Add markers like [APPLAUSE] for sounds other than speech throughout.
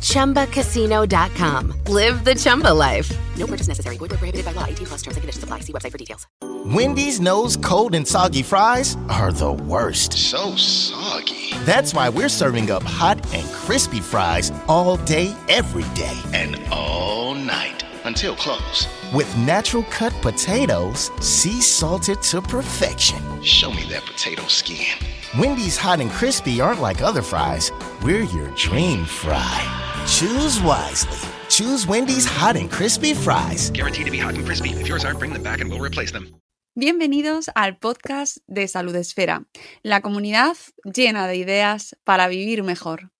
ChumbaCasino.com. Live the Chumba life. No purchase necessary. Void where prohibited by law. 18 plus terms and conditions apply. See website for details. Wendy's knows cold and soggy fries are the worst. So soggy. That's why we're serving up hot and crispy fries all day, every day. And all night until close. With natural cut potatoes, sea salted to perfection. Show me that potato skin. Wendy's hot and crispy aren't like other fries. We're your dream fry. Choose wisely. Choose Wendy's hot and crispy fries. Guaranteed to be hot and crispy. If yours aren't, bring them back and we'll replace them. Bienvenidos al podcast de Salud Esfera, la comunidad llena de ideas para vivir mejor.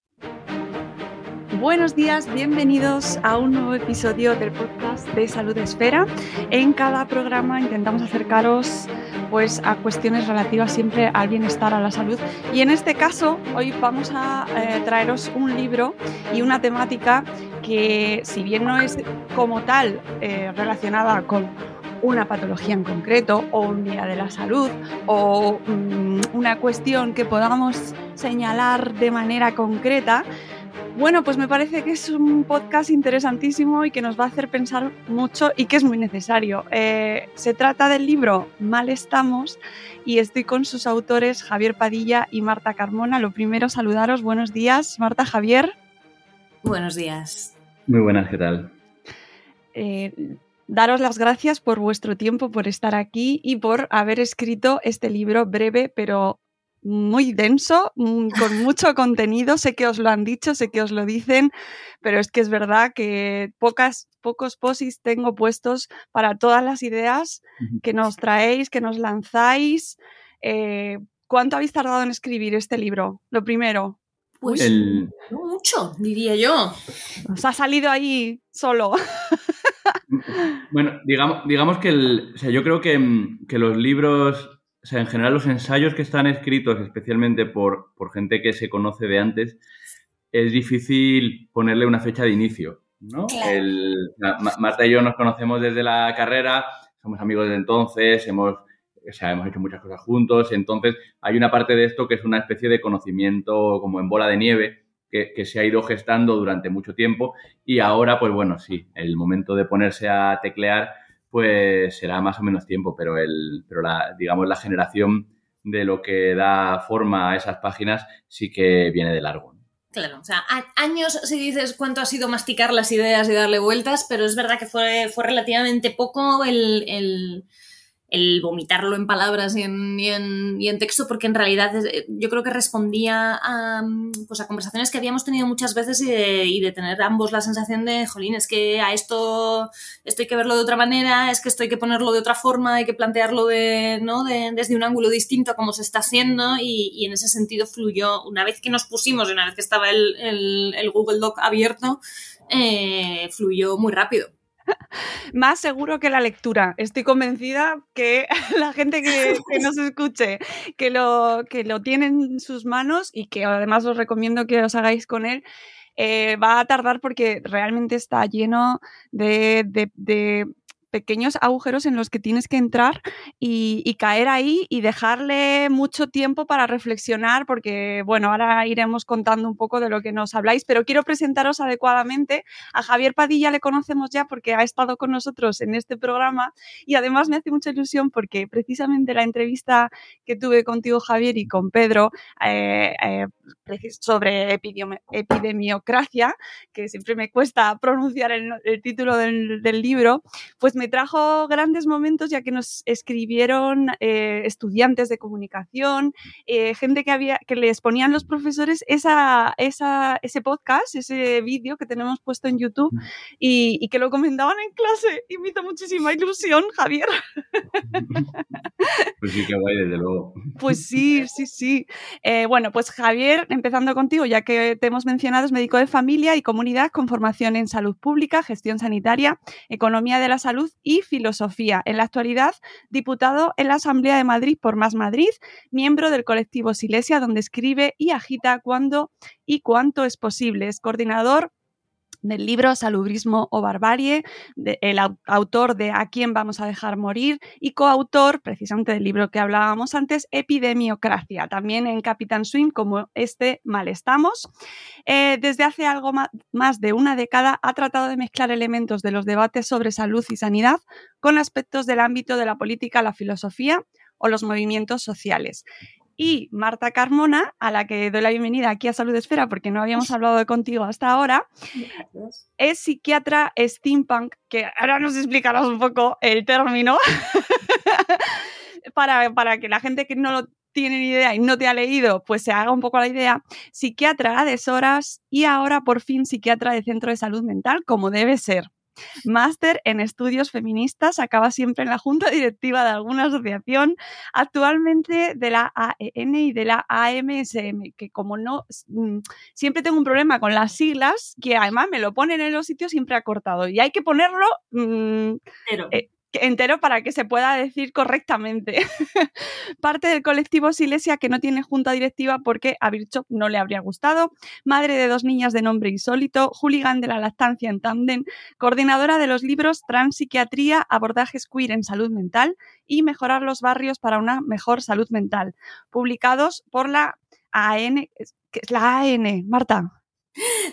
Buenos días, bienvenidos a un nuevo episodio del podcast de Salud Esfera. En cada programa intentamos acercaros pues, a cuestiones relativas siempre al bienestar, a la salud. Y en este caso, hoy vamos a eh, traeros un libro y una temática que, si bien no es como tal eh, relacionada con una patología en concreto o un día de la salud o mm, una cuestión que podamos señalar de manera concreta, bueno, pues me parece que es un podcast interesantísimo y que nos va a hacer pensar mucho y que es muy necesario. Eh, se trata del libro Mal estamos y estoy con sus autores Javier Padilla y Marta Carmona. Lo primero, saludaros. Buenos días, Marta Javier. Buenos días. Muy buenas, ¿qué tal? Eh, daros las gracias por vuestro tiempo, por estar aquí y por haber escrito este libro breve pero muy denso, mm, con mucho contenido. Sé que os lo han dicho, sé que os lo dicen, pero es que es verdad que pocas, pocos posis tengo puestos para todas las ideas que nos traéis, que nos lanzáis. Eh, ¿Cuánto habéis tardado en escribir este libro? Lo primero. Pues El- no mucho, diría yo. Os ha salido ahí solo. Bueno, digamos, digamos que el, o sea, yo creo que, mm, que los libros, o sea, en general los ensayos que están escritos especialmente por, por gente que se conoce de antes, es difícil ponerle una fecha de inicio, ¿no? Claro. El- Ma- Ma- Marta y yo nos conocemos desde la carrera, somos amigos desde entonces, hemos, o sea, hemos hecho muchas cosas juntos, entonces hay una parte de esto que es una especie de conocimiento como en bola de nieve, que, que se ha ido gestando durante mucho tiempo y ahora, pues bueno, sí, el momento de ponerse a teclear, pues será más o menos tiempo, pero, el, pero la, digamos, la generación de lo que da forma a esas páginas sí que viene de largo. Claro, o sea, años si dices cuánto ha sido masticar las ideas y darle vueltas, pero es verdad que fue, fue relativamente poco el, el- el vomitarlo en palabras y en, y en- y en texto, porque en realidad eh, yo creo que respondía a, mm, pues a conversaciones que habíamos tenido muchas veces y de, y de tener ambos la sensación de, jolín, es que a esto, esto hay que verlo de otra manera, es que esto hay que ponerlo de otra forma, hay que plantearlo de, ¿no? de- desde un ángulo distinto a como se está haciendo y, y en ese sentido fluyó, una vez que nos pusimos y una vez que estaba el, el- el Google Doc abierto, eh, fluyó muy rápido. [LAUGHS] Más seguro que la lectura. Estoy convencida que [LAUGHS] la gente que, nos escuche, que lo, que lo tiene en sus manos y que además os recomiendo que os hagáis con él, eh, va a tardar porque realmente está lleno de pequeños agujeros en los que tienes que entrar y, caer ahí y dejarle mucho tiempo para reflexionar, porque bueno, ahora iremos contando un poco de lo que nos habláis, pero quiero presentaros adecuadamente. A Javier Padilla le conocemos ya porque ha estado con nosotros en este programa y además me hace mucha ilusión porque precisamente la entrevista que tuve contigo, Javier, y con Pedro eh, eh, sobre epidemi- epidemiocracia, que siempre me cuesta pronunciar el, el título del, del libro, pues me trajo grandes momentos ya que nos escribieron eh, estudiantes de comunicación, eh, gente que, había, que les ponían los profesores esa, esa, ese podcast, ese vídeo que tenemos puesto en YouTube y, y que lo comentaban en clase y me hizo muchísima ilusión, Javier. [LAUGHS] Pues sí, qué guay, desde luego. Pues sí, sí, sí. Eh, bueno, pues Javier, empezando contigo, ya que te hemos mencionado, es médico de familia y comunidad con formación en salud pública, gestión sanitaria, economía de la salud y filosofía. En la actualidad, diputado en la Asamblea de Madrid por Más Madrid, miembro del colectivo Silesia, donde escribe y agita cuando y cuánto es posible. Es coordinador del libro Salubrismo o Barbarie, el au- autor de A quién vamos a dejar morir y coautor precisamente del libro que hablábamos antes, Epidemiocracia, también en Capitán Swing como este Mal estamos. Eh, desde hace algo más de una década ha tratado de mezclar elementos de los debates sobre salud y sanidad con aspectos del ámbito de la política, la filosofía o los movimientos sociales. Y Marta Carmona, a la que doy la bienvenida aquí a Salud Esfera porque no habíamos [LAUGHS] hablado de contigo hasta ahora, es psiquiatra steampunk, que ahora nos explicarás un poco el término [LAUGHS] para, para que la gente que no lo tiene ni idea y no te ha leído, pues se haga un poco la idea. Psiquiatra de horas y ahora por fin psiquiatra de centro de salud mental, como debe ser. Máster en estudios feministas, acaba siempre en la junta directiva de alguna asociación, actualmente de la AEN y de la AMSM, que como no, mm, siempre tengo un problema con las siglas, que además me lo ponen en los sitios siempre acortado y hay que ponerlo mm, Pero, eh, entero para que se pueda decir correctamente. [LAUGHS] Parte del colectivo Silesia que no tiene junta directiva porque a Birchop no le habría gustado, madre de dos niñas de nombre insólito, hooligan de la lactancia en tándem, coordinadora de los libros Transpsiquiatría, abordajes queer en salud mental y mejorar los barrios para una mejor salud mental, publicados por la AN, que es la AN, Marta.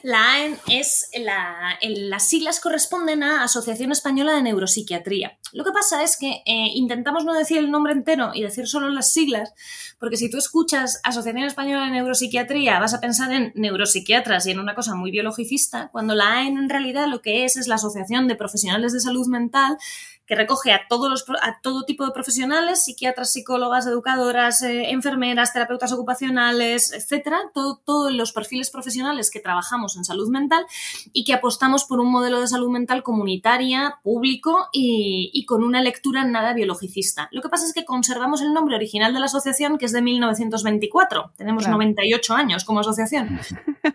La AEN es la, las siglas corresponden a Asociación Española de Neuropsiquiatría. Lo que pasa es que eh, intentamos no decir el nombre entero y decir solo las siglas, porque si tú escuchas Asociación Española de Neuropsiquiatría vas a pensar en neuropsiquiatras y en una cosa muy biologicista, cuando la AEN en realidad lo que es es la Asociación de Profesionales de Salud Mental que recoge a, todos los, a todo tipo de profesionales, psiquiatras, psicólogas, educadoras, eh, enfermeras, terapeutas ocupacionales, etcétera, todo- todos los perfiles profesionales que trabajamos en salud mental y que apostamos por un modelo de salud mental comunitaria, público y, y con una lectura nada biologicista. Lo que pasa es que conservamos el nombre original de la asociación, que es de 1924. Tenemos Claro. 98 años como asociación.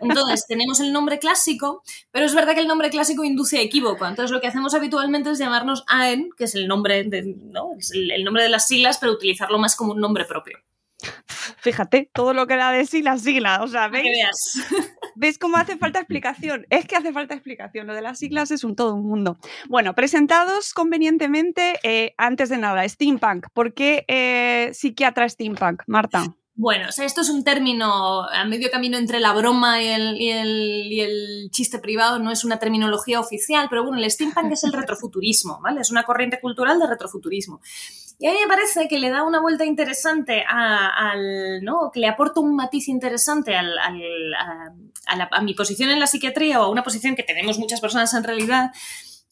Entonces, [LAUGHS] tenemos el nombre clásico, pero es verdad que el nombre clásico induce a equívoco. Entonces, lo que hacemos habitualmente es llamarnos AEN, que es el nombre de, ¿no? es el, el nombre de las siglas, pero utilizarlo más como un nombre propio. Fíjate, todo lo que da de sí la sigla, o sea, ¿veis? veas. [LAUGHS] ¿Ves cómo hace falta explicación? Es que hace falta explicación. Lo de las siglas es un todo un mundo. Bueno, presentados convenientemente, eh, antes de nada, steampunk. ¿Por qué eh, psiquiatra steampunk, Marta? Bueno, o sea, esto es un término a medio camino entre la broma y el, y el- y el chiste privado, no es una terminología oficial, pero bueno, el steampunk es el [LAUGHS] retrofuturismo, ¿vale? Es una corriente cultural de retrofuturismo. Y a mí me parece que le da una vuelta interesante a, al, ¿no? Que le aporta un matiz interesante al- al- a, a la- a mi posición en la psiquiatría o a una posición que tenemos muchas personas en realidad,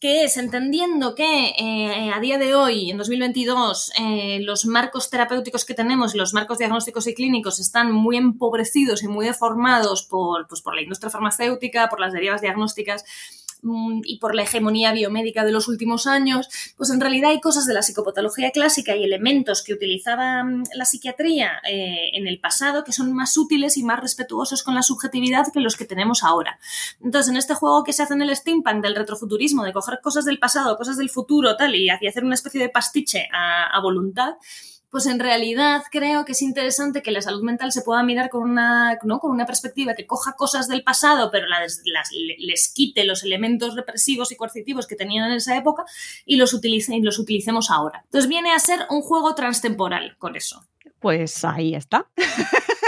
que es entendiendo que eh, a día de hoy, en 2022, eh, los marcos terapéuticos que tenemos, los marcos diagnósticos y clínicos están muy empobrecidos y muy deformados por, pues, por la industria farmacéutica, por las derivas diagnósticas y por la hegemonía biomédica de los últimos años, pues en realidad hay cosas de la psicopatología clásica y elementos que utilizaba mm, la psiquiatría eh, en el pasado que son más útiles y más respetuosos con la subjetividad que los que tenemos ahora. Entonces, en este juego que se hace en el steampunk del retrofuturismo, de coger cosas del pasado, cosas del futuro, tal, y hacer una especie de pastiche a voluntad, pues en realidad creo que es interesante que la salud mental se pueda mirar con una, ¿no? con una perspectiva que coja cosas del pasado, pero les quite los elementos represivos y coercitivos que tenían en esa época y los, utilice, y los utilicemos ahora. Entonces viene a ser un juego transtemporal con eso. Pues ahí está. [LAUGHS]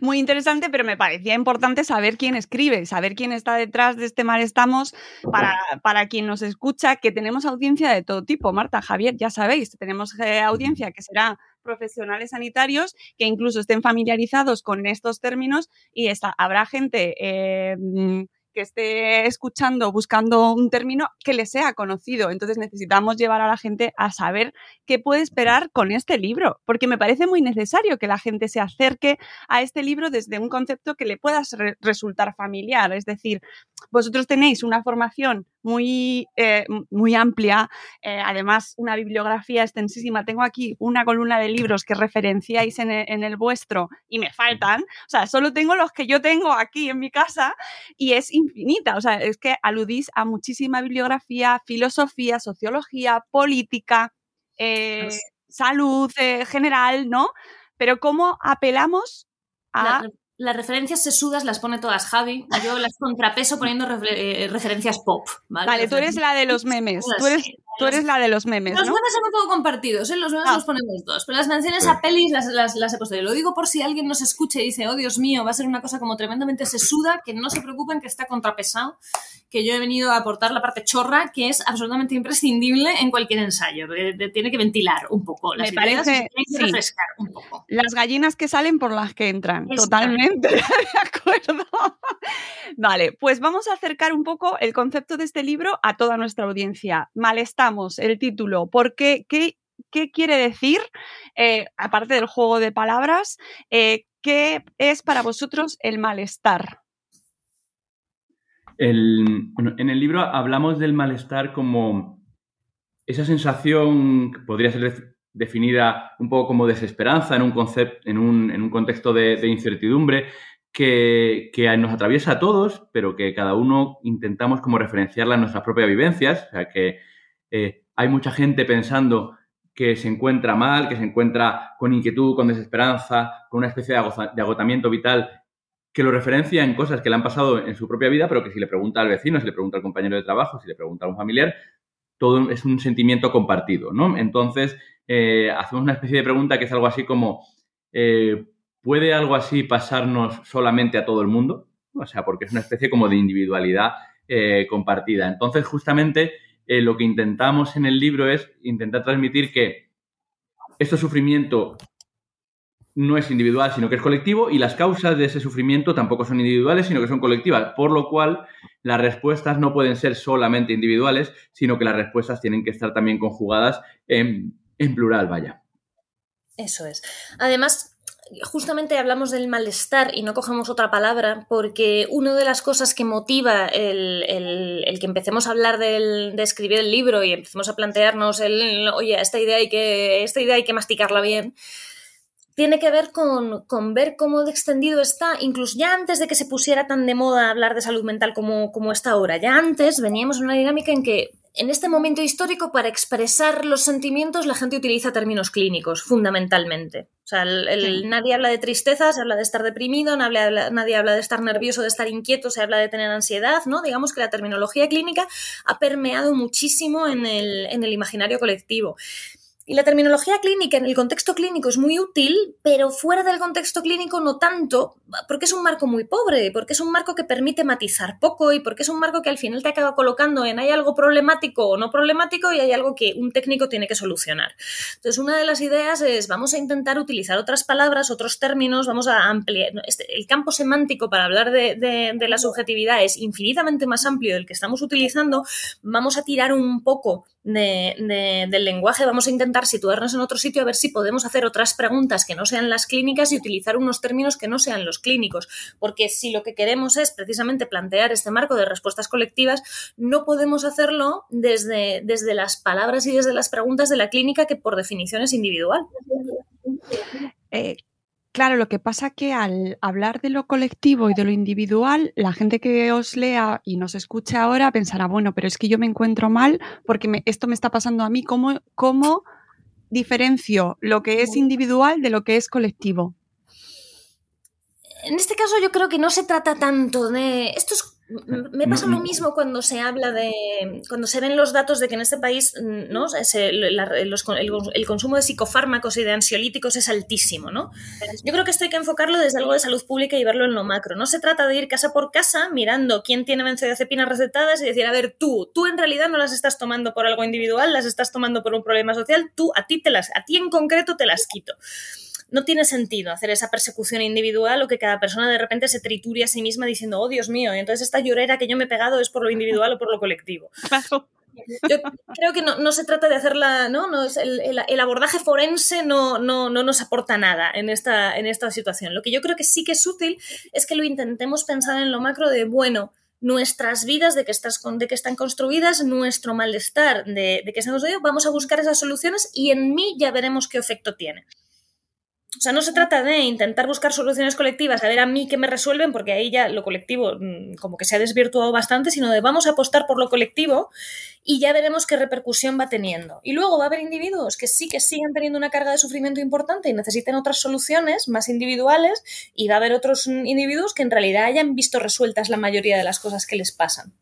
Muy interesante, pero me parecía importante saber quién escribe, saber quién está detrás de este mal estamos para, para quien nos escucha, que tenemos audiencia de todo tipo. Marta, Javier, ya sabéis, tenemos eh, audiencia que será profesionales sanitarios que incluso estén familiarizados con estos términos y esta- habrá gente eh, que esté escuchando, buscando un término que le sea conocido. Entonces necesitamos llevar a la gente a saber qué puede esperar con este libro, porque me parece muy necesario que la gente se acerque a este libro desde un concepto que le pueda re- resultar familiar. Es decir, vosotros tenéis una formación muy, eh, muy amplia, eh, además una bibliografía extensísima. Tengo aquí una columna de libros que referenciáis en el, en el vuestro y me faltan. O sea, solo tengo los que yo tengo aquí en mi casa y es infinita. O sea, es que aludís a muchísima bibliografía, filosofía, sociología, política, eh, salud general, ¿no? Pero cómo apelamos a... La- las referencias sesudas las pone todas Javi. Yo las contrapeso poniendo refle- eh, referencias pop. Vale, Vale, tú eres la de los memes. Tú eres, tú eres la de los memes, Los ¿no? memes son un poco compartidos, ¿eh? los memes Ah. los ponemos dos, pero las menciones a pelis las, las, las he puesto yo. Lo digo por si alguien nos escucha y dice, oh Dios mío, va a ser una cosa como tremendamente sesuda, que no se preocupen que está contrapesado, que yo he venido a aportar la parte chorra, que es absolutamente imprescindible en cualquier ensayo. de- tiene que ventilar un poco las Me ideas parece- tiene que sí. refrescar un poco. Las gallinas que salen por las que entran. Exacto. [LAUGHS] De acuerdo. Vale, pues vamos a acercar un poco el concepto de este libro a toda nuestra audiencia. Malestamos, el título. ¿Por qué? ¿Qué, quiere decir? Eh, aparte del juego de palabras, eh, ¿qué es para vosotros el malestar? El- bueno, en el libro hablamos del malestar como esa sensación podría ser definida un poco como desesperanza en un, concept- en un, en un contexto de, incertidumbre que, que nos atraviesa a todos, pero que cada uno intentamos como referenciarla en nuestras propias vivencias. O sea, que eh, hay mucha gente pensando que se encuentra mal, que se encuentra con inquietud, con desesperanza, con una especie de agotamiento vital que lo referencia en cosas que le han pasado en su propia vida, pero que si le pregunta al vecino, si le pregunta al compañero de trabajo, si le pregunta a un familiar, todo es un sentimiento compartido, ¿no? Entonces, eh, hacemos una especie de pregunta que es algo así como, eh, ¿puede algo así pasarnos solamente a todo el mundo? O sea, porque es una especie como de individualidad eh, compartida. Entonces, justamente, lo que intentamos en el libro es intentar transmitir que este sufrimiento no es individual, sino que es colectivo y las causas de ese sufrimiento tampoco son individuales, sino que son colectivas, por lo cual las respuestas no pueden ser solamente individuales, sino que las respuestas tienen que estar también conjugadas en, en plural, vaya. Eso es. Además, justamente hablamos del malestar y no cogemos otra palabra porque una de las cosas que motiva el, el- que empecemos a hablar de escribir el libro y empecemos a plantearnos el, oye, esta idea hay que, esta idea hay que masticarla bien, tiene que ver con, con ver cómo de extendido está, incluso ya antes de que se pusiera tan de moda hablar de salud mental como, como está ahora. Ya antes veníamos en una dinámica en que en este momento histórico, para expresar los sentimientos, la gente utiliza términos clínicos, fundamentalmente. O sea, el- el- Sí. nadie habla de tristeza, se habla de estar deprimido, nadie habla, nadie habla de estar nervioso, de estar inquieto, se habla de tener ansiedad, ¿no? Digamos que la terminología clínica ha permeado muchísimo en el, en el imaginario colectivo. Y la terminología clínica en el contexto clínico es muy útil, pero fuera del contexto clínico no tanto, porque es un marco muy pobre, porque es un marco que permite matizar poco y porque es un marco que al final te acaba colocando en hay algo problemático o no problemático y hay algo que un técnico tiene que solucionar. Entonces, una de las ideas es vamos a intentar utilizar otras palabras, otros términos, vamos a ampliar. este- el campo semántico para hablar de, de- de la subjetividad es infinitamente más amplio del que estamos utilizando. Vamos a tirar un poco de- de- del lenguaje, vamos a intentar situarnos en otro sitio a ver si podemos hacer otras preguntas que no sean las clínicas y utilizar unos términos que no sean los clínicos. Porque si lo que queremos es precisamente plantear este marco de respuestas colectivas, no podemos hacerlo desde, desde las palabras y desde las preguntas de la clínica, que por definición es individual. Eh, claro, lo que pasa que al hablar de lo colectivo y de lo individual, la gente que os lea y nos escuche ahora pensará, bueno, pero es que yo me encuentro mal porque me- esto me está pasando a mí. ¿Cómo, ¿Cómo diferencio lo que es individual de lo que es colectivo? En este caso yo creo que no se trata tanto de... Esto es... m- Me pasa lo mismo cuando se habla de... Cuando se ven los datos de que en este país mm, ¿no? Se- la- los- el, el consumo de psicofármacos y de ansiolíticos es altísimo, ¿no? Yo creo que esto hay que enfocarlo desde algo de salud pública y verlo en lo macro. No se trata de ir casa por casa mirando quién tiene benzodiazepinas recetadas y decir, a ver, tú, tú en realidad no las estás tomando por algo individual, las estás tomando por un problema social, tú, a ti te las, a ti en concreto te las quito no tiene sentido hacer esa persecución individual o que cada persona de repente se triture a sí misma diciendo, oh Dios mío, y entonces esta llorera que yo me he pegado es por lo individual o por lo colectivo. [LAUGHS] Yo creo que no, no se trata de hacerla, ¿no? no es el, el- el abordaje forense no, no, no nos aporta nada en esta, en esta situación. Lo que yo creo que sí que es útil es que lo intentemos pensar en lo macro de, bueno, nuestras vidas, de que, estás de que están construidas, nuestro malestar, de, de que estamos construidos, vamos a buscar esas soluciones y en mí ya veremos qué efecto tiene. O sea, no se trata de intentar buscar soluciones colectivas, a ver a mí qué me resuelven, porque ahí ya lo colectivo mm, como que se ha desvirtuado bastante, sino de vamos a apostar por lo colectivo y ya veremos qué repercusión va teniendo. Y luego va a haber individuos que sí que sigan teniendo una carga de sufrimiento importante y necesiten otras soluciones más individuales, y va a haber otros mm, individuos que en realidad hayan visto resueltas la mayoría de las cosas que les pasan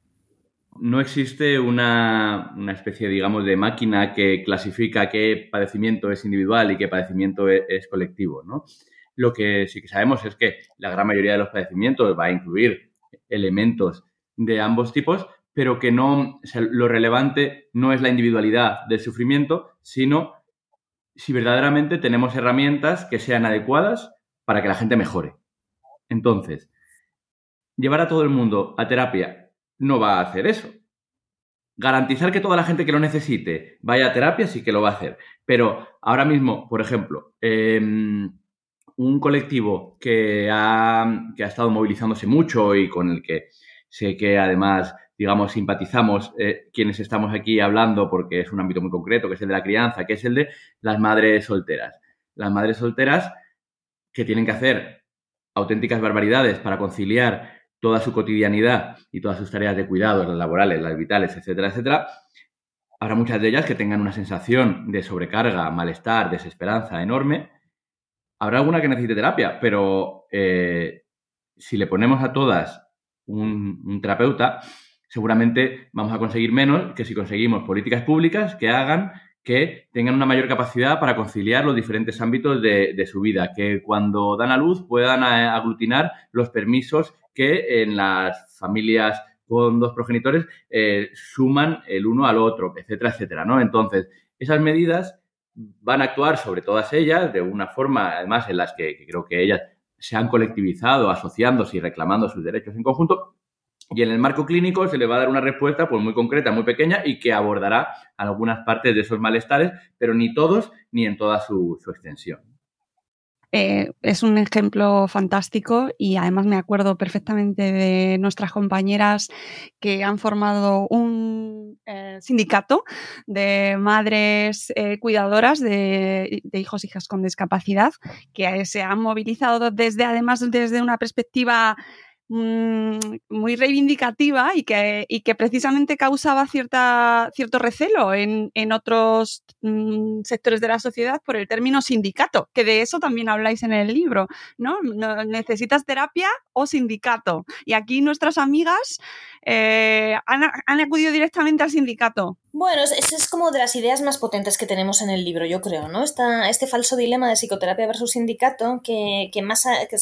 no existe una, una, especie, digamos, de máquina que clasifica qué padecimiento es individual y qué padecimiento es, es, colectivo, ¿no? Lo que sí que sabemos es que la gran mayoría de los padecimientos va a incluir elementos de ambos tipos, pero que no, lo relevante no es la individualidad del sufrimiento, sino si verdaderamente tenemos herramientas que sean adecuadas para que la gente mejore. Entonces, llevar a todo el mundo a terapia no va a hacer eso. Garantizar que toda la gente que lo necesite vaya a terapia sí que lo va a hacer. Pero ahora mismo, por ejemplo, eh, un colectivo que ha, que ha, estado movilizándose mucho y con el que sé que además, digamos, simpatizamos eh, quienes estamos aquí hablando porque es un ámbito muy concreto, que es el de la crianza, que es el de las madres solteras. Las madres solteras que tienen que hacer auténticas barbaridades para conciliar toda su cotidianidad y todas sus tareas de cuidado, las laborales, las vitales, etcétera, etcétera, habrá muchas de ellas que tengan una sensación de sobrecarga, malestar, desesperanza enorme. Habrá alguna que necesite terapia, pero eh, si le ponemos a todas un, un terapeuta, seguramente vamos a conseguir menos que si conseguimos políticas públicas que hagan que tengan una mayor capacidad para conciliar los diferentes ámbitos de, su vida, que cuando dan a luz puedan aglutinar los permisos que en las familias con dos progenitores eh, suman el uno al otro, etcétera, etcétera, ¿no? Entonces, esas medidas van a actuar sobre todas ellas de una forma, además, en las que, que creo que ellas se han colectivizado, asociándose y reclamando sus derechos en conjunto, y en el marco clínico se le va a dar una respuesta pues, muy concreta, muy pequeña y que abordará algunas partes de esos malestares, pero ni todos ni en toda su, extensión. Eh, es un ejemplo fantástico y además me acuerdo perfectamente de nuestras compañeras que han formado un eh, sindicato de madres eh, cuidadoras de, de, hijos e hijas con discapacidad que se han movilizado desde además desde una perspectiva Mm, muy reivindicativa y que, y que precisamente causaba cierta, cierto recelo en, en otros mm, sectores de la sociedad por el término sindicato, que de eso también habláis en el libro, ¿no? ¿Necesitas terapia o sindicato? Y aquí nuestras amigas eh, han, han, acudido directamente al sindicato. Bueno, es, es, como de las ideas más potentes que tenemos en el libro, yo creo, ¿no? Esta, este falso dilema de psicoterapia versus sindicato que, que más que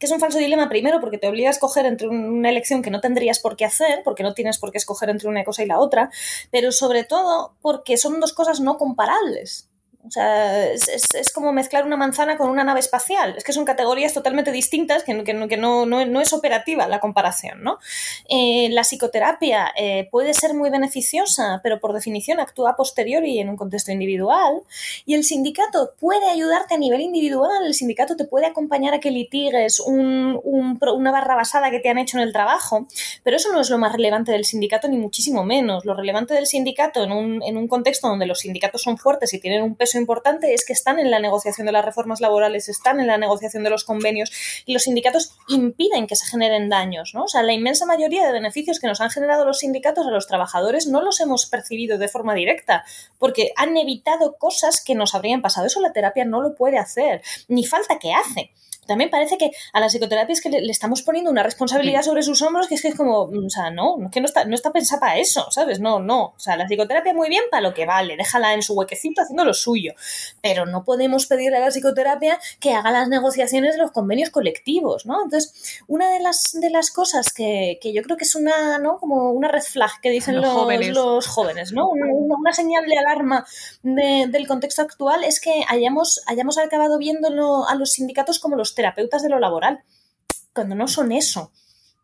que es un falso dilema primero porque te obliga a escoger entre una elección que no tendrías por qué hacer, porque no tienes por qué escoger entre una cosa y la otra, pero sobre todo porque son dos cosas no comparables. O sea, es, es, es, como mezclar una manzana con una nave espacial. Es que son categorías totalmente distintas que, que, que no, no, no, es operativa la comparación, ¿no? Eh, la psicoterapia eh, puede ser muy beneficiosa, pero por definición actúa a posteriori en un contexto individual. Y el sindicato puede ayudarte a nivel individual. El sindicato te puede acompañar a que litigues un, un, una barra basada que te han hecho en el trabajo, pero eso no es lo más relevante del sindicato, ni muchísimo menos. Lo relevante del sindicato en un, en un contexto donde los sindicatos son fuertes y tienen un peso importante es que están en la negociación de las reformas laborales, están en la negociación de los convenios y los sindicatos impiden que se generen daños, ¿no? O sea, la inmensa mayoría de beneficios que nos han generado los sindicatos a los trabajadores no los hemos percibido de forma directa, porque han evitado cosas que nos habrían pasado. Eso la terapia no lo puede hacer, ni falta que hace también parece que a la psicoterapia es que le, le estamos poniendo una responsabilidad sobre sus hombros que es que es como, o sea, no, que no está, no está pensada para eso, ¿sabes? No, no. O sea, la psicoterapia muy bien para lo que vale, déjala en su huequecito haciendo lo suyo. Pero no podemos pedirle a la psicoterapia que haga las negociaciones de los convenios colectivos, ¿no? Entonces, una de las, de las cosas que, que yo creo que es una, ¿no? Como una red flag que dicen los, los jóvenes. los jóvenes, ¿no? Una, una, señal de alarma de, del contexto actual es que hayamos, hayamos acabado viéndolo a los sindicatos como los terapeutas de lo laboral, cuando no son eso.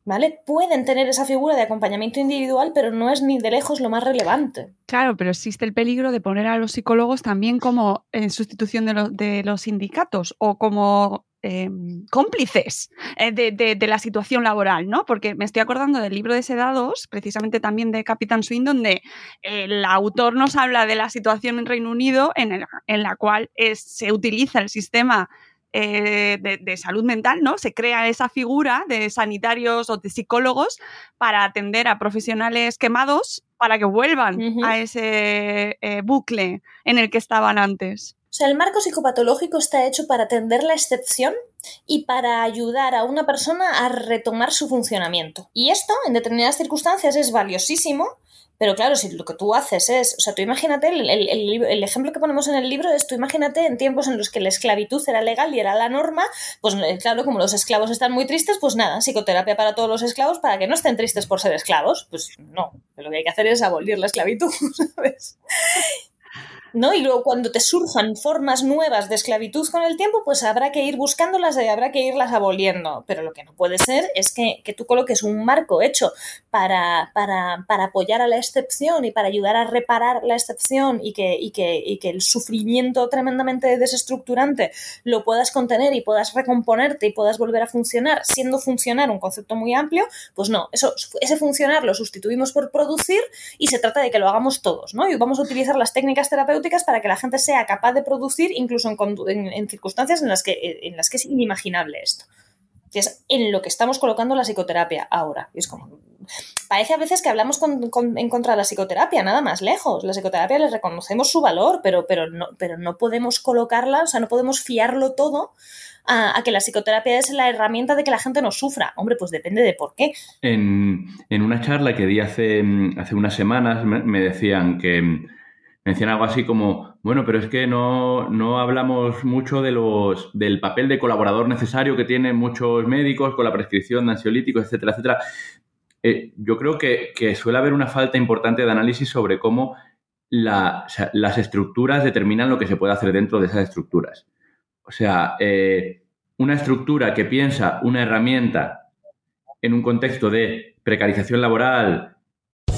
¿Vale? Pueden tener esa figura de acompañamiento individual, pero no es ni de lejos lo más relevante. Claro, pero existe el peligro de poner a los psicólogos también como en sustitución de, de los sindicatos o como eh, cómplices eh, de, la situación laboral, ¿no? Porque me estoy acordando del libro de Sedados, precisamente también de Capitán Swing, donde el autor nos habla de la situación en Reino Unido en, la cual se utiliza el sistema eh, de, de salud mental, ¿no? Se crea esa figura de sanitarios o de psicólogos para atender a profesionales quemados para que vuelvan a ese eh, bucle en el que estaban antes. O sea, el marco psicopatológico está hecho para atender la excepción y para ayudar a una persona a retomar su funcionamiento. Y esto, en determinadas circunstancias, es valiosísimo, pero claro, si lo que tú haces es, o sea, tú imagínate, el, el- el ejemplo que ponemos en el libro es, tú imagínate en tiempos en los que la esclavitud era legal y era la norma, pues eh, claro, como los esclavos están muy tristes, pues nada, psicoterapia para todos los esclavos para que no estén tristes por ser esclavos. Pues no, lo que hay que hacer es abolir la esclavitud, [LAUGHS] ¿sabes? ¿No? Y luego cuando te surjan formas nuevas de esclavitud con el tiempo, pues habrá que ir buscándolas y habrá que irlas aboliendo. Pero lo que no puede ser es que, que tú coloques un marco hecho para, para, para apoyar a la excepción y para ayudar a reparar la excepción y que, y, que, y que el sufrimiento tremendamente desestructurante lo puedas contener y puedas recomponerte y puedas volver a funcionar, siendo funcionar un concepto muy amplio, pues no, eso, ese funcionar lo sustituimos por producir y se trata de que lo hagamos todos, ¿no? Y vamos a utilizar las técnicas terapéuticas para que la gente sea capaz de producir incluso en, circunstancias en las, que, en las que es inimaginable esto. Es en lo que estamos colocando la psicoterapia ahora. Es como. Parece a veces que hablamos con- con- en contra de la psicoterapia, nada más lejos. La psicoterapia les reconocemos su valor, pero, pero, no, pero no podemos colocarla, o sea, no podemos fiarlo todo a, que la psicoterapia es la herramienta de que la gente no sufra. Hombre, pues depende de por qué. En, una charla que di hace, mm, unas semanas me, decían que me decían algo así como, bueno, pero es que no, no hablamos mucho de los, del papel de colaborador necesario que tienen muchos médicos con la prescripción de ansiolíticos, etcétera, etcétera. Eh, yo creo que, que suele haber una falta importante de análisis sobre cómo las estructuras determinan lo que se puede hacer dentro de esas estructuras. O sea, eh, una estructura que piensa una herramienta en un contexto de precarización laboral,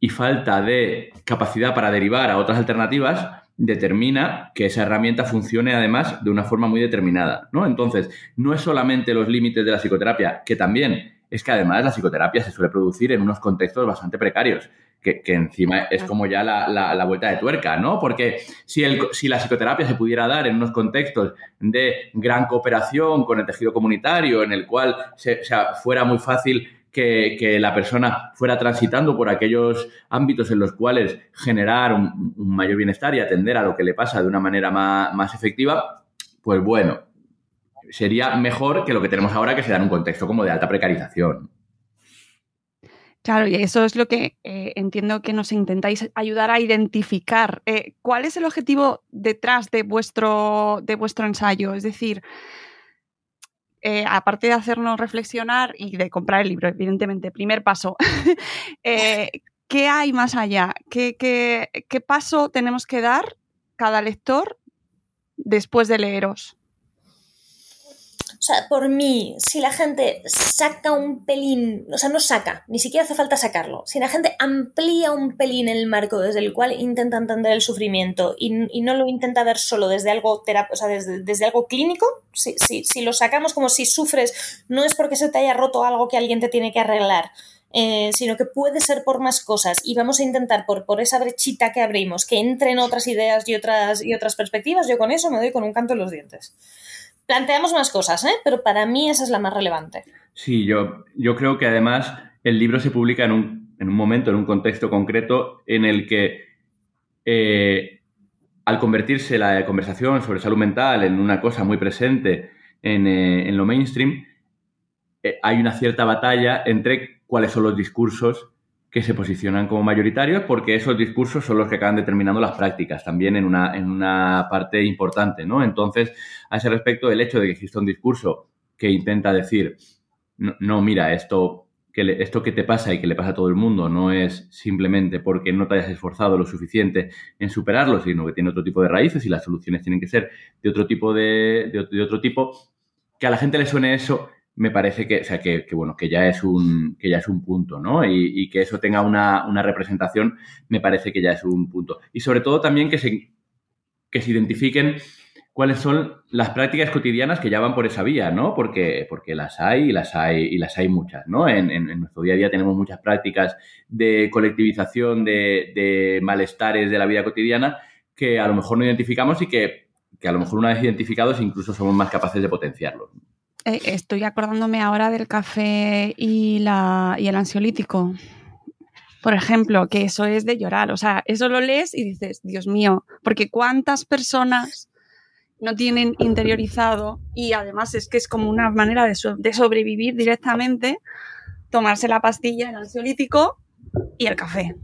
Y falta de capacidad para derivar a otras alternativas determina que esa herramienta funcione además de una forma muy determinada, ¿no? Entonces, no es solamente los límites de la psicoterapia, que también es que además la psicoterapia se suele producir en unos contextos bastante precarios, que, que encima es como ya la, la- vuelta de tuerca, ¿no? Porque si, el, si la psicoterapia se pudiera dar en unos contextos de gran cooperación con el tejido comunitario, en el cual sea, fuera muy fácil que, la persona fuera transitando por aquellos ámbitos en los cuales generar un, un mayor bienestar y atender a lo que le pasa de una manera más, más efectiva, pues bueno, sería mejor que lo que tenemos ahora, que se da en un contexto como de alta precarización. Claro, y eso es lo que eh, entiendo que nos intentáis ayudar a identificar. Eh, ¿Cuál es el objetivo detrás de vuestro, de vuestro ensayo? Es decir, eh, aparte de hacernos reflexionar y de comprar el libro, evidentemente, primer paso, [LAUGHS] eh, ¿qué hay más allá? ¿Qué, paso tenemos que dar cada lector después de leeros? O sea, por mí, si la gente saca un pelín, o sea, no saca, ni siquiera hace falta sacarlo, si la gente amplía un pelín el marco desde el cual intenta entender el sufrimiento y, y no lo intenta ver solo desde algo, o sea, desde, desde algo clínico, si, si, si lo sacamos como si sufres, no es porque se te haya roto algo que alguien te tiene que arreglar, eh, sino que puede ser por más cosas y vamos a intentar por, por esa brechita que abrimos que entren otras ideas y otras, y otras perspectivas, yo con eso me doy con un canto en los dientes. Planteamos más cosas, ¿eh? pero para mí esa es la más relevante. Sí, yo, yo creo que además el libro se publica en un, en un momento, en un contexto concreto en el que eh, al convertirse la conversación sobre salud mental en una cosa muy presente en, eh, en lo mainstream, eh, hay una cierta batalla entre cuáles son los discursos que se posicionan como mayoritarios porque esos discursos son los que acaban determinando las prácticas también en una, en una parte importante, ¿no? Entonces, a ese respecto, el hecho de que exista un discurso que intenta decir, no, mira, esto que, le- esto que te pasa y que le pasa a todo el mundo no es simplemente porque no te hayas esforzado lo suficiente en superarlo, sino que tiene otro tipo de raíces y las soluciones tienen que ser de otro tipo de, de otro tipo, que a la gente le suene eso me parece que, o sea, que, que, bueno, que ya es un, que ya es un punto, ¿no? Y, y que eso tenga una, una, representación, me parece que ya es un punto. Y sobre todo también que se, que se identifiquen cuáles son las prácticas cotidianas que ya van por esa vía, ¿no? Porque, porque las hay y las hay y las hay muchas, ¿no? En, en, en nuestro día a día tenemos muchas prácticas de colectivización de, de malestares de la vida cotidiana que a lo mejor no identificamos y que, que a lo mejor una vez identificados incluso somos más capaces de potenciarlos. Eh, estoy acordándome ahora del café y, la, y el ansiolítico. Por ejemplo, que eso es de llorar. O sea, eso lo lees y dices, Dios mío, porque cuántas personas no tienen interiorizado y además es que es como una manera de, de sobrevivir directamente, tomarse la pastilla, el ansiolítico y el café.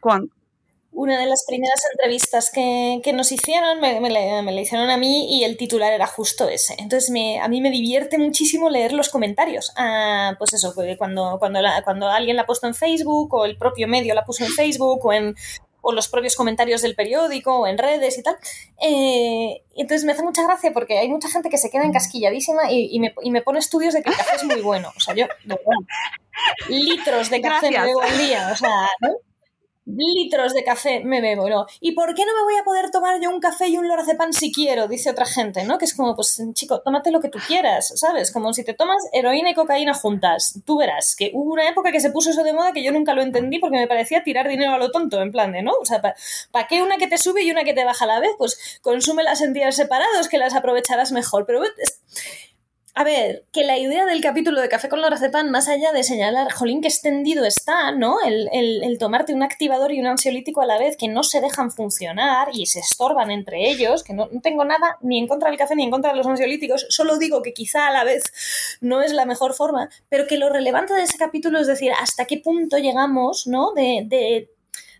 ¿Cuándo? Una de las primeras entrevistas que, que nos hicieron me, me, la, me, la, hicieron a mí y el titular era justo ese. Entonces me, a mí me divierte muchísimo leer los comentarios. Ah, pues eso, cuando, cuando, la, cuando alguien la ha puesto en Facebook o el propio medio la puso en Facebook o en o los propios comentarios del periódico o en redes y tal. Eh, entonces me hace mucha gracia porque hay mucha gente que se queda encasquilladísima y, y, me, y me, pone estudios de que el café es muy bueno. O sea, yo, de verdad, litros de café Gracias. me bebo al día. O sea, ¿no? Litros de café me bebo, ¿no? ¿Y por qué no me voy a poder tomar yo un café y un lorazepam si quiero? Dice otra gente, ¿no? Que es como, pues, chico, tómate lo que tú quieras, ¿sabes? Como si te tomas heroína y cocaína juntas. Tú verás que hubo una época que se puso eso de moda que yo nunca lo entendí porque me parecía tirar dinero a lo tonto, en plan de, ¿no? O sea, ¿para pa qué una que te sube y una que te baja a la vez? Pues consúmelas en días separados que las aprovecharás mejor. Pero a ver, que la idea del capítulo de Café con lorazepam, más allá de señalar, jolín, que extendido está, ¿no? El, el, tomarte un activador y un ansiolítico a la vez que no se dejan funcionar y se estorban entre ellos, que no, tengo nada ni en contra del café ni en contra de los ansiolíticos, solo digo que quizá a la vez no es la mejor forma, pero que lo relevante de ese capítulo es decir, hasta qué punto llegamos, ¿no? De, de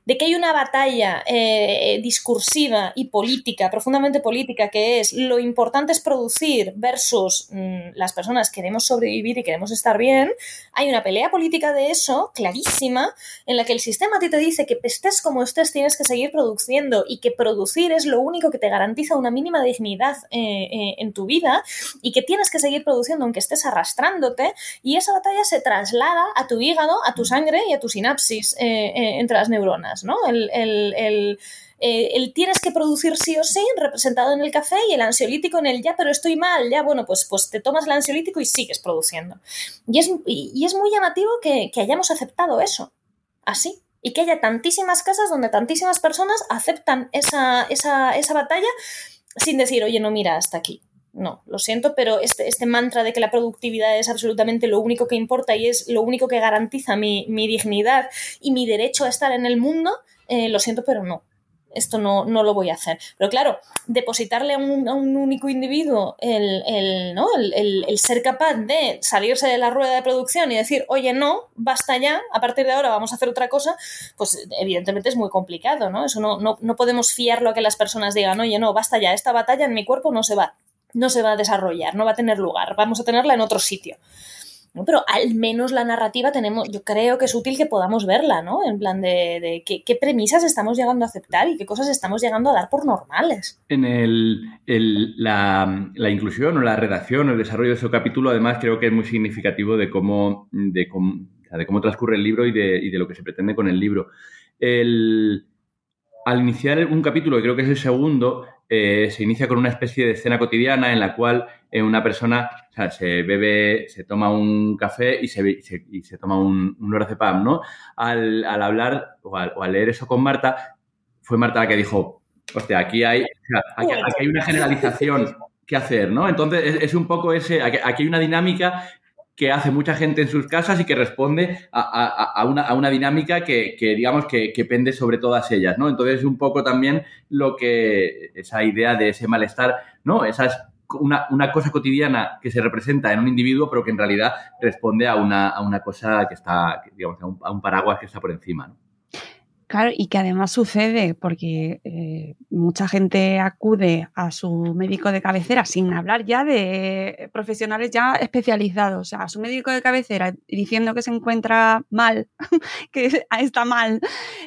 de que hay una batalla eh, discursiva y política, profundamente política, que es lo importante es producir versus mmm, las personas queremos sobrevivir y queremos estar bien, hay una pelea política de eso clarísima en la que el sistema a ti te dice que estés como estés tienes que seguir produciendo y que producir es lo único que te garantiza una mínima dignidad eh, eh, en tu vida y que tienes que seguir produciendo aunque estés arrastrándote y esa batalla se traslada a tu hígado, a tu sangre y a tu sinapsis entre las neuronas. ¿No? El, el, eh, el, tienes que producir sí o sí, representado en el café, y el ansiolítico en el ya, pero estoy mal, ya, bueno, pues, pues te tomas el ansiolítico y sigues produciendo. Y es, y es muy llamativo que, que hayamos aceptado eso, así. Y que haya tantísimas casas donde tantísimas personas aceptan esa, esa, esa batalla sin decir, oye, no, mira, hasta aquí. No, lo siento, pero este, este, mantra de que la productividad es absolutamente lo único que importa y es lo único que garantiza mi, mi dignidad y mi derecho a estar en el mundo, eh, lo siento, pero no. Esto no, no, lo voy a hacer. Pero claro, depositarle a un, a un único individuo el, el, ¿no? el, el, ser capaz de salirse de la rueda de producción y decir, oye, no, basta ya, a partir de ahora vamos a hacer otra cosa, pues evidentemente es muy complicado, ¿no? Eso no, no, no podemos fiarlo a que las personas digan, oye, no, basta ya, esta batalla en mi cuerpo no se va no se va a desarrollar, no va a tener lugar, vamos a tenerla en otro sitio. ¿no? Pero al menos la narrativa tenemos, yo creo que es útil que podamos verla, ¿no? En plan de, de qué, premisas estamos llegando a aceptar y qué cosas estamos llegando a dar por normales. En el, la, la, inclusión o la redacción o el desarrollo de ese capítulo, además, creo que es muy significativo de cómo, de cómo, de cómo transcurre el libro y de, y de lo que se pretende con el libro. El, al iniciar un capítulo, que creo que es el segundo, eh, se inicia con una especie de escena cotidiana en la cual eh, una persona se bebe, se toma un café y se, y se, toma un, un lorazepam, ¿no? Al, al hablar o al, leer eso con Marta, fue Marta la que dijo, hostia, aquí hay, aquí, hay una generalización que hacer, ¿no? Entonces, es, un poco ese, aquí hay una dinámica que hace mucha gente en sus casas y que responde a, una, a una, dinámica que, que digamos, que, que, pende sobre todas ellas, ¿no? Entonces, un poco también lo que, esa idea de ese malestar, ¿no? Esas una, una, cosa cotidiana que se representa en un individuo, pero que en realidad responde a una, una cosa que está, digamos, a un, a un paraguas que está por encima. ¿no? Claro, y que además sucede porque eh, mucha gente acude a su médico de cabecera sin hablar ya de profesionales ya especializados, o sea, a su médico de cabecera diciendo que se encuentra mal, [LAUGHS] que está mal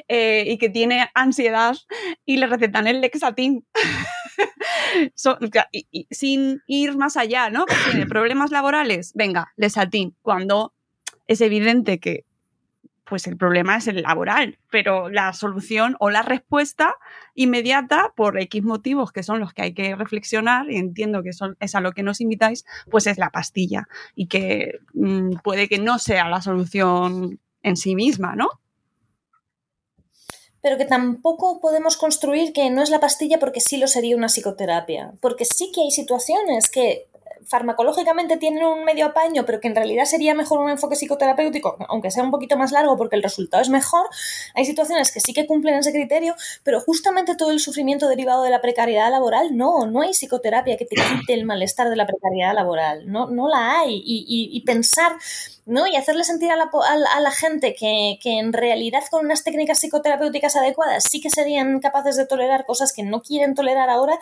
eh, y que tiene ansiedad y le recetan el Lexatin. [LAUGHS] so, y, y, sin ir más allá, ¿no? Porque tiene [COUGHS] problemas laborales, venga, Lexatin, cuando es evidente que pues el problema es el laboral, pero la solución o la respuesta inmediata por X motivos que son los que hay que reflexionar y entiendo que son, es a lo que nos invitáis, pues es la pastilla y que mmm, puede que no sea la solución en sí misma, ¿no? pero que tampoco podemos construir que no es la pastilla porque sí lo sería una psicoterapia, porque sí que hay situaciones que farmacológicamente tienen un medio apaño, pero que en realidad sería mejor un enfoque psicoterapéutico, aunque sea un poquito más largo porque el resultado es mejor, hay situaciones que sí que cumplen ese criterio, pero justamente todo el sufrimiento derivado de la precariedad laboral, no, no hay psicoterapia que te quite el malestar de la precariedad laboral, no, no la hay. Y, pensar ¿no? Y hacerle sentir a la, a la gente que, que, en realidad con unas técnicas psicoterapéuticas adecuadas sí que serían capaces de tolerar cosas que no quieren tolerar ahora,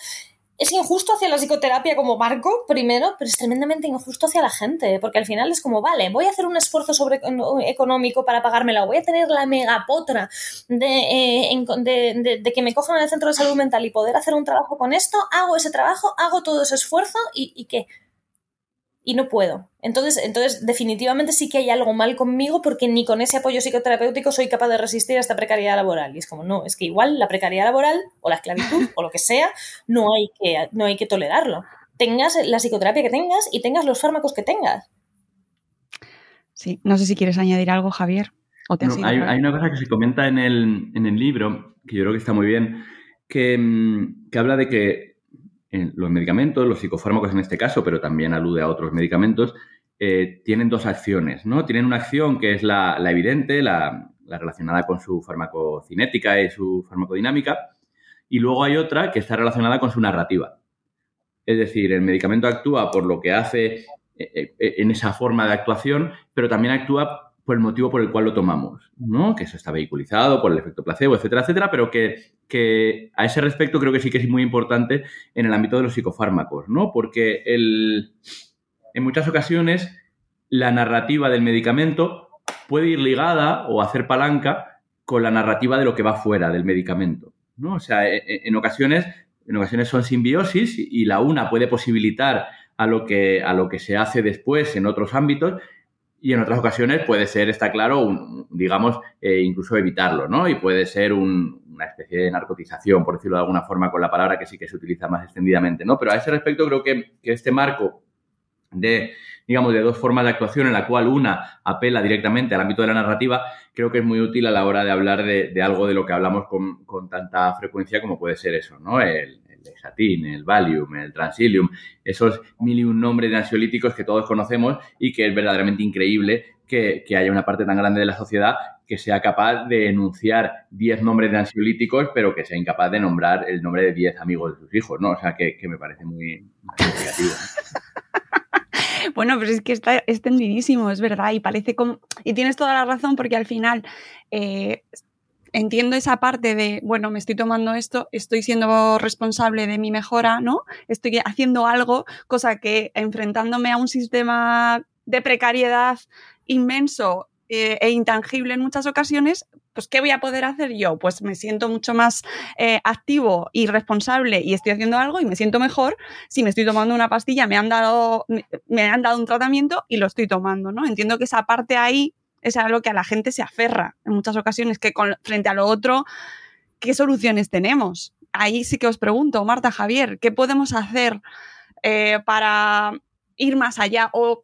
es injusto hacia la psicoterapia como marco, primero, pero es tremendamente injusto hacia la gente, porque al final es como, vale, voy a hacer un esfuerzo sobre, económico para pagármela, voy a tener la megapotra de, eh, de, de, de, que me cojan en el centro de salud mental y poder hacer un trabajo con esto, hago ese trabajo, hago todo ese esfuerzo y, y ¿qué? Y no puedo. Entonces, entonces, definitivamente sí que hay algo mal conmigo porque ni con ese apoyo psicoterapéutico soy capaz de resistir a esta precariedad laboral. Y es como, no, es que igual la precariedad laboral o la esclavitud [LAUGHS] o lo que sea, no hay que, no hay que tolerarlo. Tengas la psicoterapia que tengas y tengas los fármacos que tengas. Sí, no sé si quieres añadir algo, Javier. ¿O te no, hay, hay, una cosa que se comenta en el, en el libro, que yo creo que está muy bien, que, que habla de que los medicamentos, los psicofármacos en este caso, pero también alude a otros medicamentos, eh, tienen dos acciones, ¿no? Tienen una acción que es la, evidente, la, la, relacionada con su farmacocinética y su farmacodinámica, y luego hay otra que está relacionada con su narrativa. Es decir, el medicamento actúa por lo que hace eh, eh, en esa forma de actuación, pero también actúa por el motivo por el cual lo tomamos, ¿no? Que eso está vehiculizado por el efecto placebo, etcétera, etcétera, pero que, que, a ese respecto creo que sí que es muy importante en el ámbito de los psicofármacos, ¿no? Porque el, en muchas ocasiones la narrativa del medicamento puede ir ligada o hacer palanca con la narrativa de lo que va fuera del medicamento, ¿no? O sea, en, en ocasiones, en ocasiones son simbiosis y la una puede posibilitar a lo que, a lo que se hace después en otros ámbitos y en otras ocasiones puede ser, está claro, un, digamos, eh, incluso evitarlo, ¿no? Y puede ser un, una especie de narcotización, por decirlo de alguna forma, con la palabra que sí que se utiliza más extendidamente, ¿no? Pero a ese respecto creo que, que este marco de, digamos, de dos formas de actuación en la cual una apela directamente al ámbito de la narrativa, creo que es muy útil a la hora de hablar de, de algo de lo que hablamos con, con, tanta frecuencia como puede ser eso, ¿no? El, Lexatin, el Valium, el Transilium, esos mil y un nombres de ansiolíticos que todos conocemos y que es verdaderamente increíble que, que haya una parte tan grande de la sociedad que sea capaz de enunciar 10 nombres de ansiolíticos, pero que sea incapaz de nombrar el nombre de 10 amigos de sus hijos, ¿no? O sea, que, me parece muy. ¿no? [LAUGHS] Bueno, pero es que está extendidísimo, es verdad, y parece como... Y tienes toda la razón porque al final eh, entiendo esa parte de, bueno, me estoy tomando esto, estoy siendo responsable de mi mejora, ¿no? Estoy haciendo algo, cosa que enfrentándome a un sistema de precariedad inmenso eh, e intangible en muchas ocasiones, pues ¿qué voy a poder hacer yo? Pues me siento mucho más eh, activo y responsable y estoy haciendo algo y me siento mejor si me estoy tomando una pastilla, me han dado, me han dado un tratamiento y lo estoy tomando, ¿no? Entiendo que esa parte ahí es algo que a la gente se aferra en muchas ocasiones, que frente a lo otro, ¿qué soluciones tenemos? Ahí sí que os pregunto, Marta, Javier, ¿qué podemos hacer eh, para ir más allá o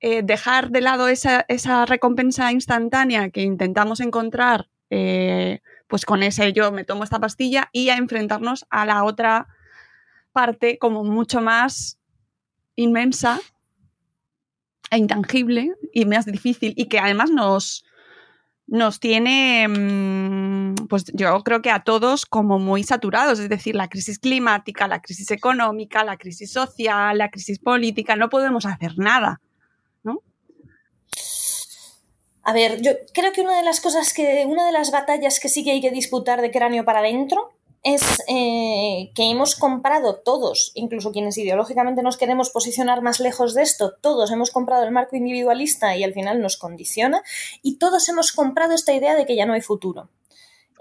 eh, dejar de lado esa, esa, recompensa instantánea que intentamos encontrar eh, pues con ese yo me tomo esta pastilla y a enfrentarnos a la otra parte como mucho más inmensa e intangible y más difícil y que además nos, nos tiene, mm, pues yo creo que a todos como muy saturados, es decir, la crisis climática, la crisis económica, la crisis social, la crisis política, no podemos hacer nada, ¿no? A ver, yo creo que una de las cosas que, una de las batallas que sí que hay que disputar de cráneo para adentro es eh, que hemos comprado todos, incluso quienes ideológicamente nos queremos posicionar más lejos de esto, todos hemos comprado el marco individualista y al final nos condiciona, y todos hemos comprado esta idea de que ya no hay futuro.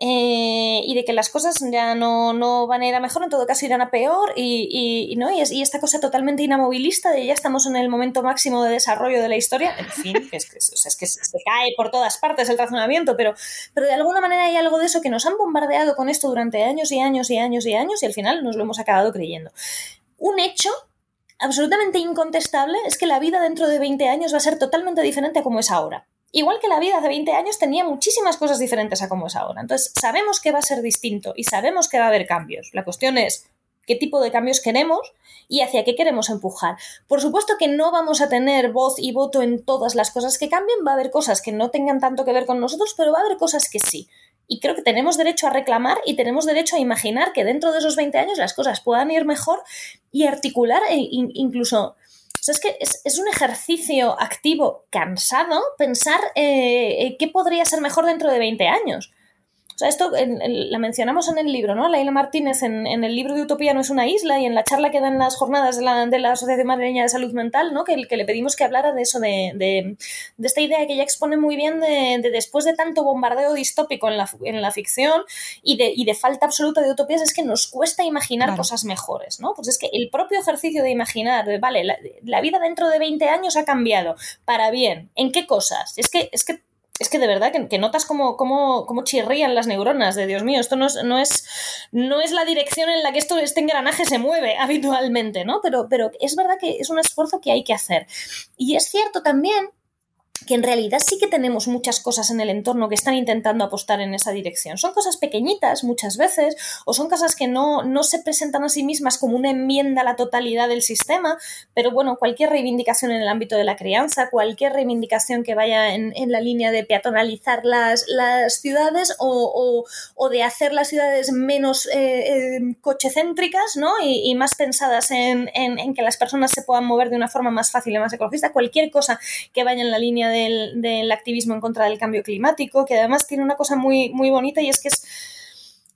Eh, y de que las cosas ya no, no, van a ir a mejor, en todo caso irán a peor, y, y, ¿no? y, y esta cosa totalmente inamovilista de ya estamos en el momento máximo de desarrollo de la historia, en fin, es que, es que se cae por todas partes el razonamiento, pero, pero de alguna manera hay algo de eso que nos han bombardeado con esto durante años y años y años y años, y al final nos lo hemos acabado creyendo. Un hecho absolutamente incontestable es que la vida dentro de 20 años va a ser totalmente diferente a como es ahora. Igual que la vida hace 20 años tenía muchísimas cosas diferentes a como es ahora. Entonces, sabemos que va a ser distinto y sabemos que va a haber cambios. La cuestión es qué tipo de cambios queremos y hacia qué queremos empujar. Por supuesto que no vamos a tener voz y voto en todas las cosas que cambien, va a haber cosas que no tengan tanto que ver con nosotros, pero va a haber cosas que sí. Y creo que tenemos derecho a reclamar y tenemos derecho a imaginar que dentro de esos 20 años las cosas puedan ir mejor y articular e incluso es que es, un ejercicio activo cansado pensar eh, qué podría ser mejor dentro de 20 años. O sea, esto la mencionamos en el libro, ¿no? Laila Martínez en, el libro de Utopía no es una isla y en la charla que dan las jornadas de la, de la Asociación Madrileña de Salud Mental, ¿no? Que, que le pedimos que hablara de eso, de, de, esta idea que ella expone muy bien de, después de tanto bombardeo distópico en la, en la ficción y de, y de falta absoluta de utopías, es que nos cuesta imaginar cosas mejores, ¿no? Pues es que el propio ejercicio de imaginar, vale, la, la, vida dentro de 20 años ha cambiado, para bien, ¿en qué cosas? Es que, es que es que de verdad que, notas cómo, cómo, cómo, chirrían las neuronas de Dios mío, esto no es, no es, no es la dirección en la que esto, este engranaje se mueve [LAUGHS] habitualmente, ¿no? Pero, pero es verdad que es un esfuerzo que hay que hacer. Y es cierto también que en realidad sí que tenemos muchas cosas en el entorno que están intentando apostar en esa dirección. Son cosas pequeñitas muchas veces o son cosas que no, no se presentan a sí mismas como una enmienda a la totalidad del sistema, pero bueno, cualquier reivindicación en el ámbito de la crianza, cualquier reivindicación que vaya en, la línea de peatonalizar las, las ciudades o, de hacer las ciudades menos eh, eh, cochecéntricas ¿no? y, más pensadas en, en que las personas se puedan mover de una forma más fácil y más ecologista, cualquier cosa que vaya en la línea del, activismo en contra del cambio climático, que además tiene una cosa muy, muy bonita y es que es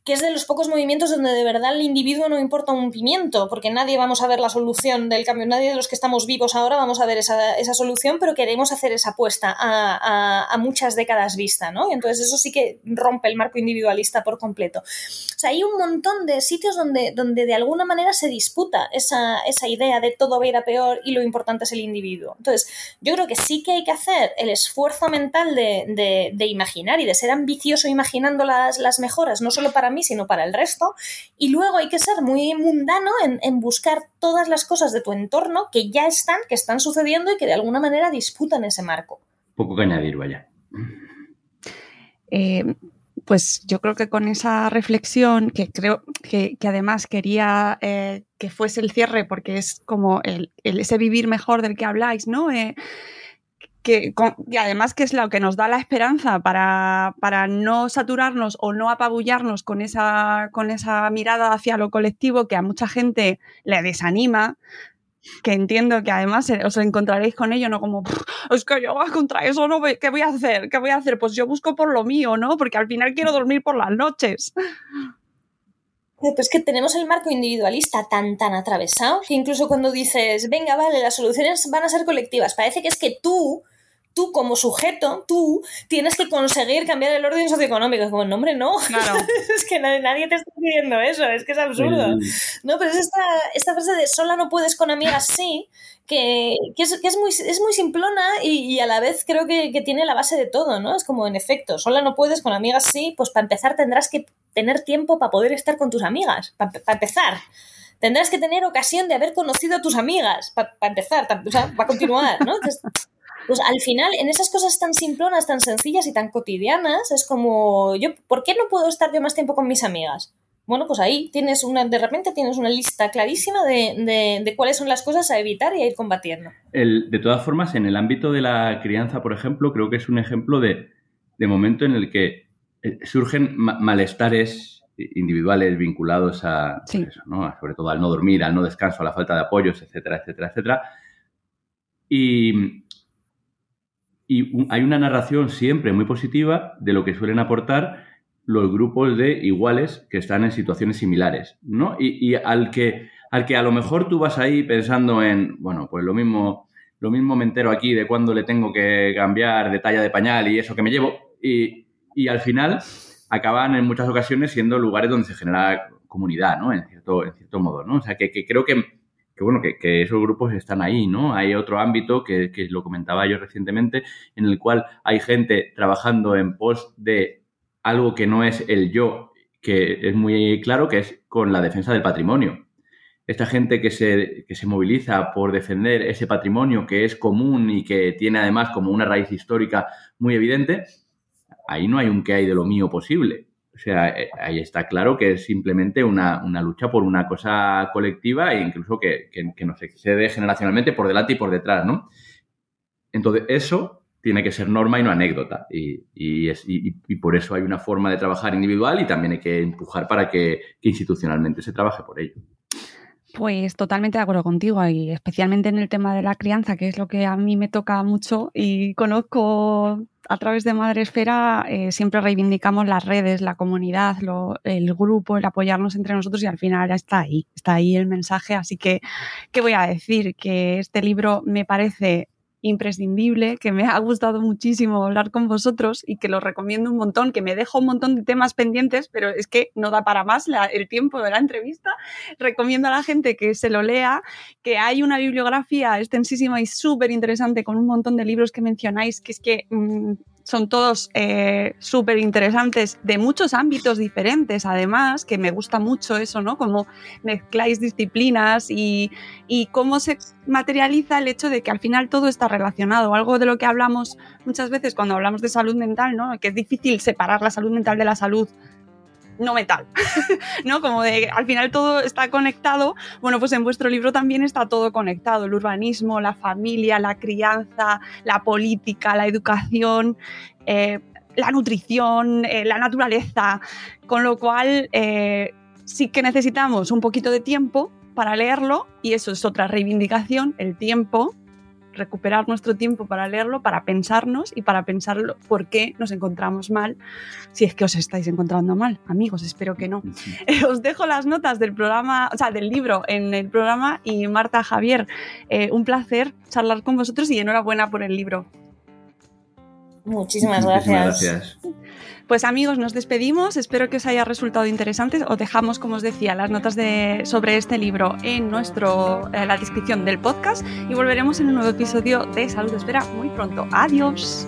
que es de los pocos movimientos donde de verdad el individuo no importa un pimiento, porque nadie vamos a ver la solución del cambio, nadie de los que estamos vivos ahora vamos a ver esa, solución, pero queremos hacer esa apuesta a, muchas décadas vista, ¿no? Y entonces eso sí que rompe el marco individualista por completo. O sea, hay un montón de sitios donde, donde de alguna manera se disputa esa, idea de todo va a ir a peor y lo importante es el individuo. Entonces, yo creo que sí que hay que hacer el esfuerzo mental de, imaginar y de ser ambicioso imaginando las, las mejoras, no solo para mí, sino para el resto. Y luego hay que ser muy mundano en, buscar todas las cosas de tu entorno que ya están, que están sucediendo y que de alguna manera disputan ese marco. Poco que añadir, vaya. Eh, pues yo creo que con esa reflexión, que creo que, además quería eh, que fuese el cierre, porque es como el, ese vivir mejor del que habláis, ¿no? Eh, que, y además que es lo que nos da la esperanza para, para, no saturarnos o no apabullarnos con esa, con esa mirada hacia lo colectivo que a mucha gente le desanima, que entiendo que además os encontraréis con ello, no como, es que yo contra eso no, ¿qué voy a hacer? ¿Qué voy a hacer? Pues yo busco por lo mío, ¿no? Porque al final quiero dormir por las noches. Pues que tenemos el marco individualista tan, tan atravesado que incluso cuando dices, venga, vale, las soluciones van a ser colectivas, parece que es que tú tú como sujeto, tú tienes que conseguir cambiar el orden socioeconómico. Es como, no, hombre, no. [LAUGHS] es que nadie, te está pidiendo eso, es que es absurdo. No, pero es esta, esta frase de sola no puedes con amigas sí, que, es, que es, muy, es muy simplona y, a la vez creo que, tiene la base de todo, ¿no? Es como, en efecto, sola no puedes con amigas sí, pues para empezar tendrás que tener tiempo para poder estar con tus amigas, para, empezar tendrás que tener ocasión de haber conocido a tus amigas, para empezar, o sea, para continuar, ¿no? Entonces, pues al final, en esas cosas tan simplonas, tan sencillas y tan cotidianas, es como, yo, ¿por qué no puedo estar yo más tiempo con mis amigas? Bueno, pues ahí tienes una, de repente tienes una lista clarísima de, cuáles son las cosas a evitar y a ir combatiendo. de todas formas, en el ámbito de la crianza, por ejemplo, creo que es un ejemplo de de momento en el que eh, surgen ma- malestares individuales vinculados a, pues eso, ¿no? A- sobre todo al no dormir, al no descanso, a la falta de apoyos, etcétera, etcétera, etcétera. Y, y hay una narración siempre muy positiva de lo que suelen aportar los grupos de iguales que están en situaciones similares, ¿no? Y, y al, que, al que a lo mejor tú vas ahí pensando en, bueno, pues lo mismo, lo mismo me entero aquí de cuándo le tengo que cambiar de talla de pañal y eso que me llevo, y, y al final acaban en muchas ocasiones siendo lugares donde se genera comunidad, ¿no? En cierto, en cierto modo, ¿no? O sea, que, que creo que, que bueno, que, esos grupos están ahí, ¿no? Hay otro ámbito que, que lo comentaba yo recientemente, en el cual hay gente trabajando en pos de algo que no es el yo, que es muy claro, que es con la defensa del patrimonio. Esta gente que se, que se moviliza por defender ese patrimonio que es común y que tiene además como una raíz histórica muy evidente, ahí no hay un que hay de lo mío posible. O sea, eh, ahí está claro que es simplemente una, una lucha por una cosa colectiva e incluso que, que- que nos excede generacionalmente por delante y por detrás, ¿no? Entonces, eso tiene que ser norma y no anécdota. Y, y es- y- por eso hay una forma de trabajar individual y también hay que empujar para que, que institucionalmente se trabaje por ello. Pues totalmente de acuerdo contigo y especialmente en el tema de la crianza, que es lo que a mí me toca mucho y conozco a través de Madre Esfera, eh, siempre reivindicamos las redes, la comunidad, el grupo, el apoyarnos entre nosotros y al final ya está ahí, está ahí el mensaje. Así que, ¿qué voy a decir? Que este libro me parece imprescindible, que me ha gustado muchísimo hablar con vosotros y que lo recomiendo un montón, que me dejo un montón de temas pendientes, pero es que no da para más la- el tiempo de la entrevista. Recomiendo a la gente que se lo lea, que hay una bibliografía extensísima y súper interesante con un montón de libros que mencionáis, que es que mm, son todos eh, súper interesantes de muchos ámbitos diferentes, además, que me gusta mucho eso, ¿no? Como mezcláis disciplinas y, y cómo se materializa el hecho de que al final todo está relacionado. Algo de lo que hablamos muchas veces cuando hablamos de salud mental, ¿no? Que es difícil separar la salud mental de la salud no mental, [LAUGHS] ¿no? Como de al final todo está conectado. Bueno, pues en vuestro libro también está todo conectado: el urbanismo, la familia, la crianza, la política, la educación, eh, la nutrición, eh, la naturaleza. Con lo cual, eh, sí que necesitamos un poquito de tiempo para leerlo y eso es otra reivindicación, el tiempo recuperar nuestro tiempo para leerlo, para pensarnos y para pensar por qué nos encontramos mal, si es que os estáis encontrando mal, amigos, espero que no. [LAUGHS] Os dejo las notas del programa, o sea, del libro en el programa y Marta, Javier, eh, un placer charlar con vosotros y enhorabuena por el libro. Muchísimas Muchísimas gracias. gracias. Pues amigos, nos despedimos. Espero que os haya resultado interesante. Os dejamos, como os decía, las notas de, sobre este libro en nuestro, eh, la descripción del podcast y volveremos en un nuevo episodio de Salud Espera muy pronto. Adiós.